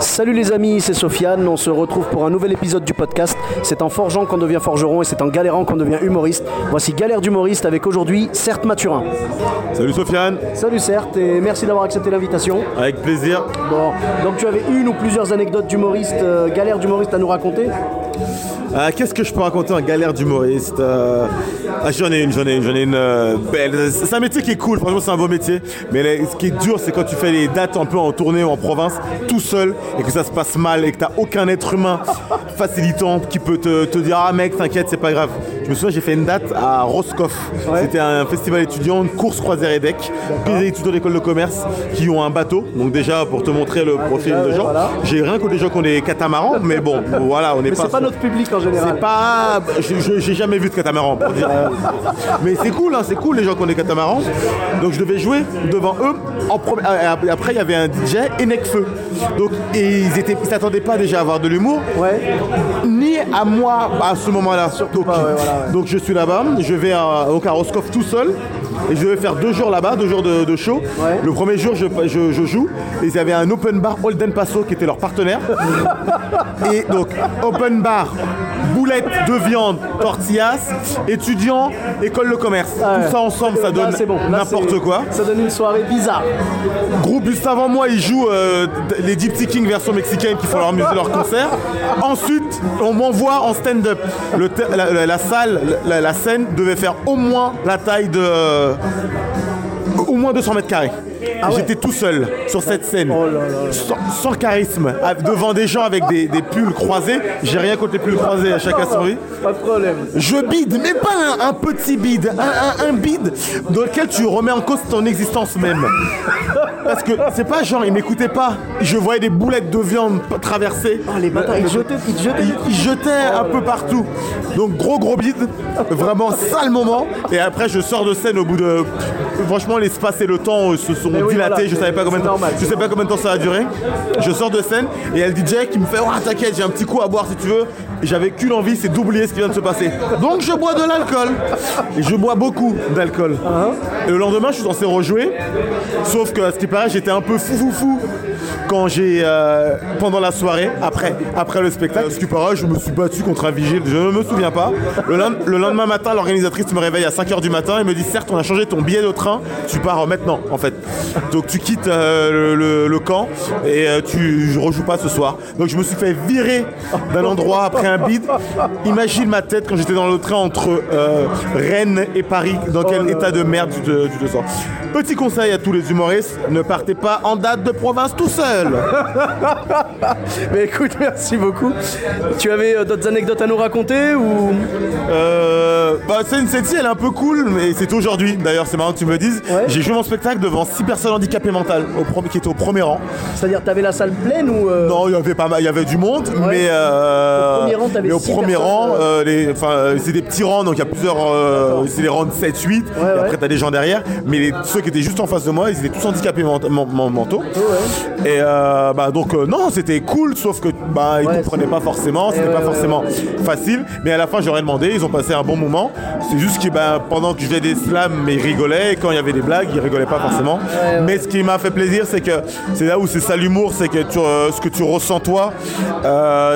Salut les amis, c'est Sofiane. On se retrouve pour un nouvel épisode du podcast. C'est en forgeant qu'on devient forgeron et c'est en galérant qu'on devient humoriste. Voici Galère d'humoriste avec aujourd'hui Certes Mathurin. Salut Sofiane, Salut Certes et merci d'avoir accepté l'invitation. avec plaisir. Bon, donc tu avais une ou plusieurs anecdotes d'humoriste, euh, galère d'humoriste à nous raconter? Euh, Qu'est-ce que je peux raconter en galère d'humoriste? Euh, ah, J'en ai une, j'en ai une, j'en euh, belle. C'est un métier qui est cool, franchement c'est un beau métier. Mais ce qui est dur, c'est quand tu fais les dates un peu en tournée ou en province, tout seul, et que ça se passe mal, et que t'as aucun être humain facilitant qui peut te, te dire Ah mec, t'inquiète, c'est pas grave. Je me souviens, j'ai fait une date à Roscoff. C'était un festival étudiant, une course croisière et deck. Puis des étudiants d'école de commerce qui ont un bateau. Donc déjà, pour te montrer le profil Déjà, de gens, voilà. j'ai rien que des gens qui ont des catamarans, mais bon, voilà, on n'est pas. c'est pas notre public en général. c'est pas. J'ai jamais vu de catamaran pour dire. Mais c'est cool, hein, c'est cool les gens qui ont des catamarans. Donc je devais jouer devant eux. En premier- et après, il y avait un DJ et Necfeu. Donc et ils étaient, s'attendaient pas déjà à avoir de l'humour, Ouais. ni à moi à ce moment-là. Donc, pas, ouais, voilà, ouais. donc je suis là-bas, je vais à, à Roscoff tout seul. Et je vais faire deux jours là-bas, deux jours de, de show. Ouais. Le premier jour, je, je- je joue. Et ils avaient un open bar Holden Paso qui était leur partenaire. Et donc, open bar, boulettes de viande, tortillas, étudiants, école de commerce. Ouais. Tout ça ensemble, ça donne bon. N'importe quoi. Ça donne une soirée bizarre. Groupe juste avant moi, ils jouent euh, les Gypsy King version mexicaine qui font leur leur concert. Ensuite, on m'envoie en stand-up. La salle, la, la scène devait faire au moins la taille de. euh, au moins 200 mètres carrés. Ah ouais. J'étais tout seul sur cette scène, Oh là là là. Sans, sans charisme, devant des gens avec des, des pulls croisés. J'ai rien contre les pulls croisés, à son rythme. Pas de problème. Je bide, mais pas un, un petit bide, un, un- un bide dans lequel tu remets en cause ton existence même. Parce que c'est pas genre, ils m'écoutaient pas. Je voyais des boulettes de viande p- traverser. Ah, les bâtards, ils jetaient, ils jetaient. Ils, ils jetaient un peu partout. Donc gros gros bide, vraiment sale moment. Et après je sors de scène au bout de... Franchement l'espace et le temps euh, se sont oui, voilà, je savais pas combien de temps. normal. Je sais pas combien de temps ça a duré. Je sors de scène et il y a le DJ qui me fait Oh t'inquiète j'ai un petit coup à boire si tu veux. Et J'avais qu'une envie c'est d'oublier ce qui vient de se passer. Donc je bois de l'alcool. Et je bois beaucoup d'alcool. Et le lendemain je suis censé rejouer. Sauf que à ce qui paraît j'étais un peu fou fou fou quand j'ai euh, pendant la soirée après après le spectacle. Ce qui paraît je me suis battu contre un vigile. Je ne me souviens pas. Le, lend- le lendemain matin l'organisatrice me réveille à 5h du matin et me dit certes on a changé ton billet de train. Tu pars euh, maintenant en fait. Donc tu quittes euh, le, le- le camp et euh, tu rejoues pas ce soir. Donc je me suis fait virer d'un endroit après un bide. Imagine ma tête quand j'étais dans le train entre euh, Rennes et Paris. Dans quel état de merde tu te, tu te sens. Petit conseil à tous les humoristes, ne partez pas en date de province tout seul. Mais écoute, merci beaucoup. Tu avais euh, d'autres anecdotes à nous raconter ou? Euh, bah, c'est une celle-ci, elle est un peu cool, mais c'est aujourd'hui. D'ailleurs, c'est marrant que tu me le dises. Ouais. J'ai joué mon spectacle devant 6 personnes handicapées mentales, au premier- qui étaient au premier rang. c'est-à-dire t'avais la salle pleine ou euh, Non, il y avait pas mal, il y avait du monde, mais euh, Au premier rang, t'avais mais au six premier personnes, rang, ouais. euh, les, enfin, c'est des petits rangs, donc il y a plusieurs, c'est des rangs de 7, 8, et après t'as des gens derrière, mais les- ceux qui étaient juste en face de moi, ils étaient tous handicapés ment- men- men- mentaux. Et euh, bah donc euh, non, c'était cool, sauf que bah ils Ouais, comprenaient pas forcément, c'était pas forcément facile, mais à la fin j'aurais demandé, ils ont passé un bon moment. C'est juste que bah, pendant que je faisais des slams, mais ils rigolaient, et quand il y avait des blagues, ils rigolaient pas forcément. Mais ce qui m'a fait plaisir, c'est que c'est là où c'est ça l'humour, c'est que tu, euh, ce que tu ressens toi,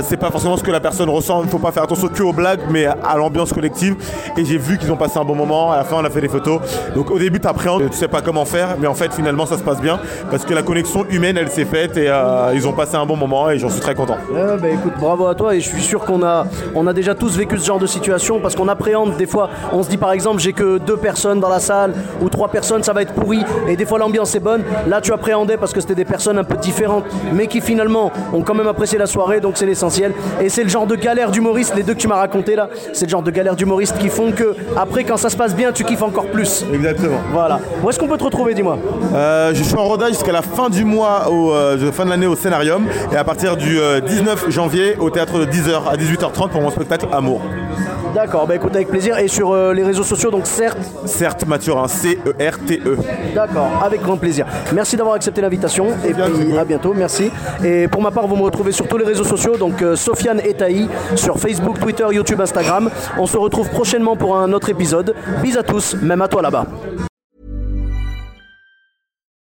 c'est pas forcément ce que la personne ressent. Il faut pas faire attention que aux blagues, mais à l'ambiance collective. Et j'ai vu qu'ils ont passé un bon moment. À la fin, on a fait des photos. Donc au début, tu appréhendes, tu sais pas comment faire, mais en fait, finalement, ça se passe bien parce que la connexion humaine, elle s'est faite et euh, ils ont passé un bon moment et j'en suis très content. Bah écoute, bravo à toi et je suis sûr qu'on a, on a déjà tous vécu ce genre de situation parce qu'on appréhende des fois, on se dit par exemple j'ai que deux personnes dans la salle ou trois personnes, ça va être pourri et des fois l'ambiance est bonne. Là tu appréhendais parce que c'était des personnes un peu différentes mais qui finalement ont quand même apprécié la soirée donc c'est l'essentiel. Et c'est le genre de galère d'humoriste, les deux que tu m'as raconté là, c'est le genre de galère d'humoriste qui font que après quand ça se passe bien tu kiffes encore plus. Exactement. Voilà. Où est-ce qu'on qu'on peut te retrouver, dis-moi Euh, je suis en rodage jusqu'à la fin du mois, au, euh, fin de l'année au Scénarium. Et à partir du euh, 19 janvier, au théâtre de 10h à 18h30 pour mon spectacle Amour. D'accord, bah écoute, avec plaisir. Et sur euh, les réseaux sociaux, donc certes, Certes, Mathurin, E C-E-R-T-E. D'accord, avec grand plaisir. Merci d'avoir accepté l'invitation et Bien, puis à bientôt, merci. Et pour ma part, vous me retrouvez sur tous les réseaux sociaux, donc euh, Sofiane Etaï sur Facebook, Twitter, YouTube, Instagram. On se retrouve prochainement pour un autre épisode. Bis à tous, même à toi là-bas.